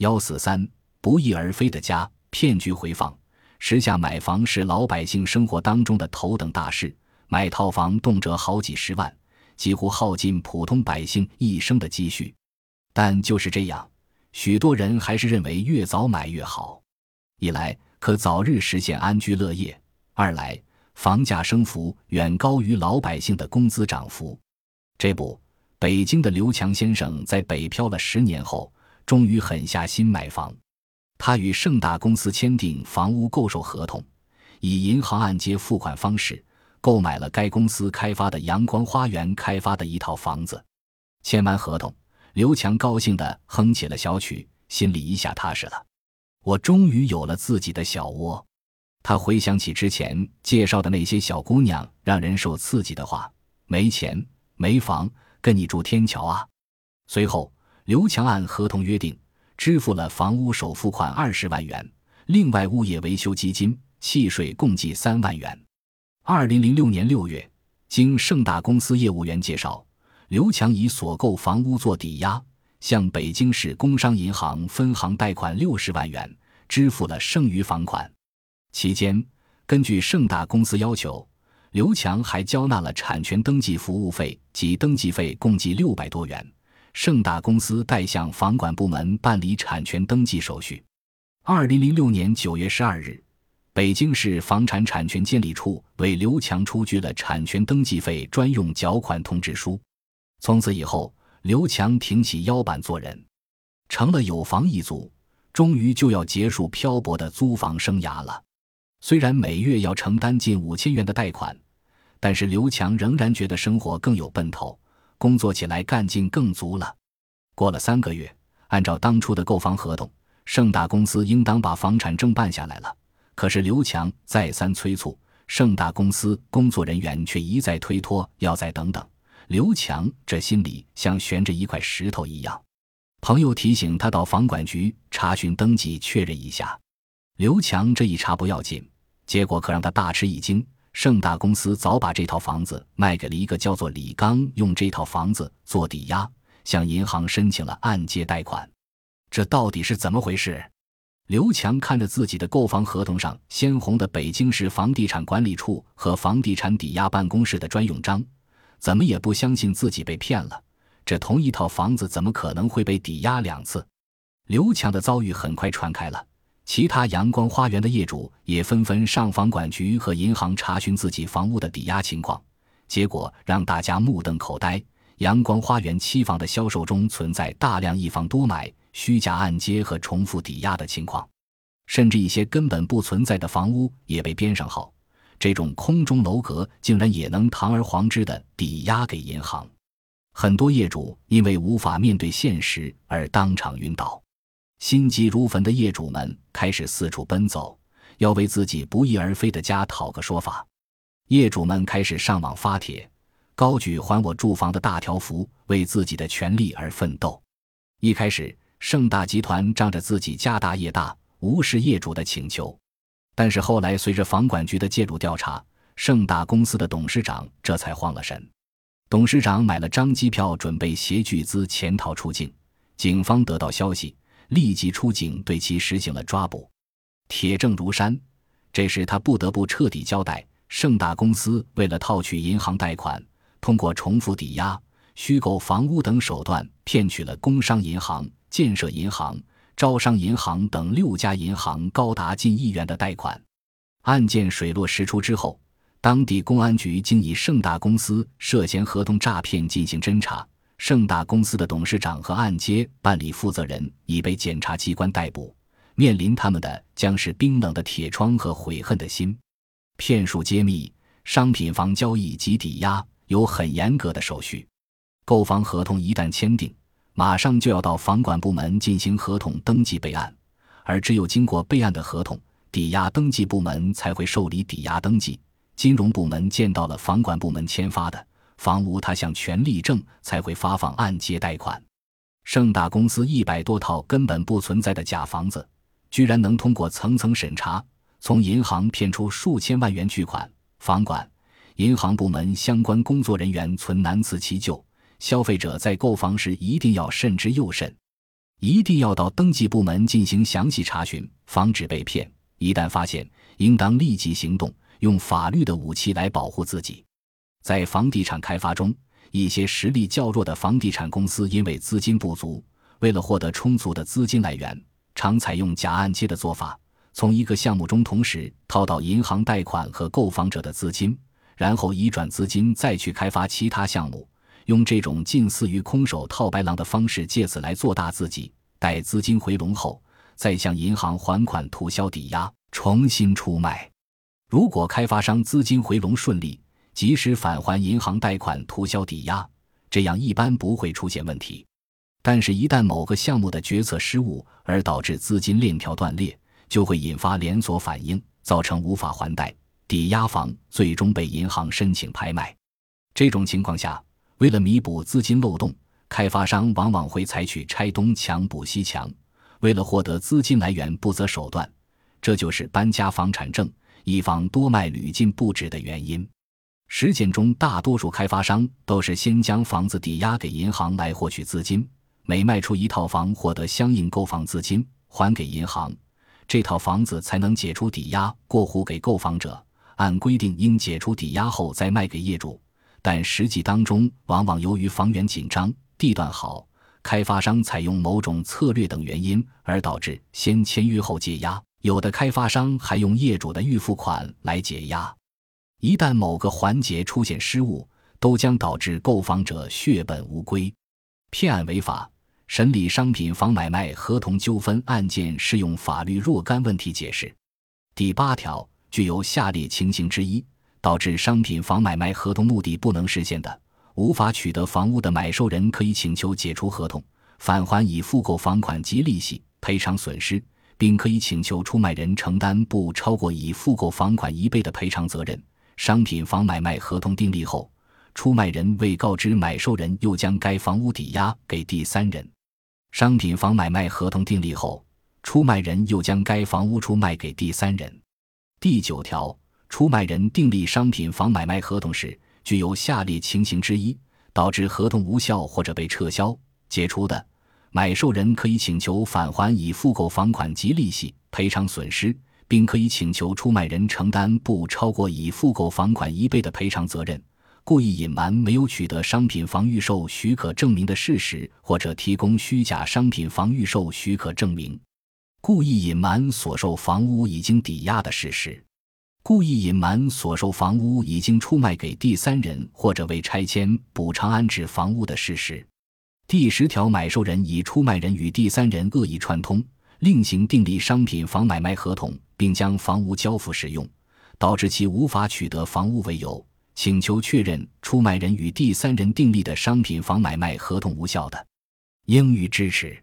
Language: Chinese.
幺四三不翼而飞的家，骗局回放。时下买房是老百姓生活当中的头等大事，买套房动辄好几十万，几乎耗尽普通百姓一生的积蓄。但就是这样，许多人还是认为越早买越好。一来可早日实现安居乐业，二来房价升幅远高于老百姓的工资涨幅。这不，北京的刘强先生在北漂了十年后，终于狠下心买房。他与盛大公司签订房屋购售合同，以银行按揭付款方式购买了该公司开发的阳光花园开发的一套房子。签完合同，刘强高兴地哼起了小曲，心里一下踏实了。我终于有了自己的小窝。他回想起之前介绍的那些小姑娘让人受刺激的话：“没钱没房，跟你住天桥啊！”随后，刘强按合同约定支付了房屋首付款二十万元，另外物业维修基金、契税共计三万元。二零零六年六月，经盛大公司业务员介绍，刘强以所购房屋做抵押。向北京市工商银行分行贷款六十万元，支付了剩余房款。期间，根据盛大公司要求，刘强还交纳了产权登记服务费及登记费，共计六百多元。盛大公司代向房管部门办理产权登记手续。二零零六年九月十二日，北京市房产产权监理处为刘强出具了产权登记费专用缴款通知书。从此以后。刘强挺起腰板做人，成了有房一族，终于就要结束漂泊的租房生涯了。虽然每月要承担近五千元的贷款，但是刘强仍然觉得生活更有奔头，工作起来干劲更足了。过了三个月，按照当初的购房合同，盛大公司应当把房产证办下来了。可是刘强再三催促，盛大公司工作人员却一再推脱，要再等等。刘强这心里像悬着一块石头一样，朋友提醒他到房管局查询登记确认一下。刘强这一查不要紧，结果可让他大吃一惊。盛大公司早把这套房子卖给了一个叫做李刚，用这套房子做抵押，向银行申请了按揭贷款。这到底是怎么回事？刘强看着自己的购房合同上鲜红的北京市房地产管理处和房地产抵押办公室的专用章。怎么也不相信自己被骗了，这同一套房子怎么可能会被抵押两次？刘强的遭遇很快传开了，其他阳光花园的业主也纷纷上房管局和银行查询自己房屋的抵押情况，结果让大家目瞪口呆：阳光花园期房的销售中存在大量一房多买、虚假按揭和重复抵押的情况，甚至一些根本不存在的房屋也被编上号。这种空中楼阁竟然也能堂而皇之的抵押给银行，很多业主因为无法面对现实而当场晕倒，心急如焚的业主们开始四处奔走，要为自己不翼而飞的家讨个说法。业主们开始上网发帖，高举“还我住房”的大条幅，为自己的权利而奋斗。一开始，盛大集团仗着自己家大业大，无视业主的请求。但是后来，随着房管局的介入调查，盛大公司的董事长这才慌了神。董事长买了张机票，准备携巨资潜逃出境。警方得到消息，立即出警，对其实行了抓捕，铁证如山。这时他不得不彻底交代：盛大公司为了套取银行贷款，通过重复抵押、虚构房屋等手段，骗取了工商银行、建设银行。招商银行等六家银行高达近亿元的贷款，案件水落石出之后，当地公安局经以盛大公司涉嫌合同诈骗进行侦查，盛大公司的董事长和按揭办理负责人已被检察机关逮捕，面临他们的将是冰冷的铁窗和悔恨的心。骗术揭秘：商品房交易及抵押有很严格的手续，购房合同一旦签订。马上就要到房管部门进行合同登记备案，而只有经过备案的合同，抵押登记部门才会受理抵押登记。金融部门见到了房管部门签发的房屋他项权利证，才会发放按揭贷款。盛大公司一百多套根本不存在的假房子，居然能通过层层审查，从银行骗出数千万元巨款。房管、银行部门相关工作人员存难辞其咎。消费者在购房时一定要慎之又慎。一定要到登记部门进行详细查询，防止被骗。一旦发现，应当立即行动，用法律的武器来保护自己。在房地产开发中，一些实力较弱的房地产公司因为资金不足，为了获得充足的资金来源，常采用假按揭的做法，从一个项目中同时套到银行贷款和购房者的资金，然后移转资金再去开发其他项目，用这种近似于空手套白狼的方式，借此来做大自己。待资金回笼后，再向银行还款，涂销抵押，重新出卖。如果开发商资金回笼顺利，及时返还银行贷款、涂销抵押，这样一般不会出现问题。但是，一旦某个项目的决策失误而导致资金链条断裂，就会引发连锁反应，造成无法还贷、抵押房最终被银行申请拍卖。这种情况下，为了弥补资金漏洞，开发商往往会采取拆东墙补西墙，为了获得资金来源不择手段。这就是搬家房产证、一房多卖屡禁不止的原因。实践中，大多数开发商都是先将房子抵押给银行来获取资金，每卖出一套房，获得相应购房资金还给银行，这套房子才能解除抵押过户给购房者。按规定，应解除抵押后再卖给业主，但实际当中，往往由于房源紧张、地段好，开发商采用某种策略等原因，而导致先签约后解押。有的开发商还用业主的预付款来解押。一旦某个环节出现失误，都将导致购房者血本无归。骗案违法，审理商品房买卖合同纠纷案件适用法律若干问题解释。第八条，具有下列情形之一，导致商品房买卖合同目的不能实现的，无法取得房屋的买受人可以请求解除合同，返还已付购房款及利息，赔偿损失，并可以请求出卖人承担不超过已付购房款一倍的赔偿责任。商品房买卖合同订立后，出卖人未告知买受人，又将该房屋抵押给第三人；商品房买卖合同订立后，出卖人又将该房屋出卖给第三人。第九条，出卖人订立商品房买卖合同时，具有下列情形之一，导致合同无效或者被撤销、解除的，买受人可以请求返还已付购房款及利息，赔偿损失。并可以请求出卖人承担不超过已付购房款一倍的赔偿责任。故意隐瞒没有取得商品房预售许可证明的事实，或者提供虚假商品房预售许可证明；故意隐瞒所售房屋已经抵押的事实；故意隐瞒所售房屋已经出卖给第三人或者为拆迁补偿安置房屋的事实。第十条，买受人以出卖人与第三人恶意串通。另行订立商品房买卖合同，并将房屋交付使用，导致其无法取得房屋为由，请求确认出卖人与第三人订立的商品房买卖合同无效的，应予支持。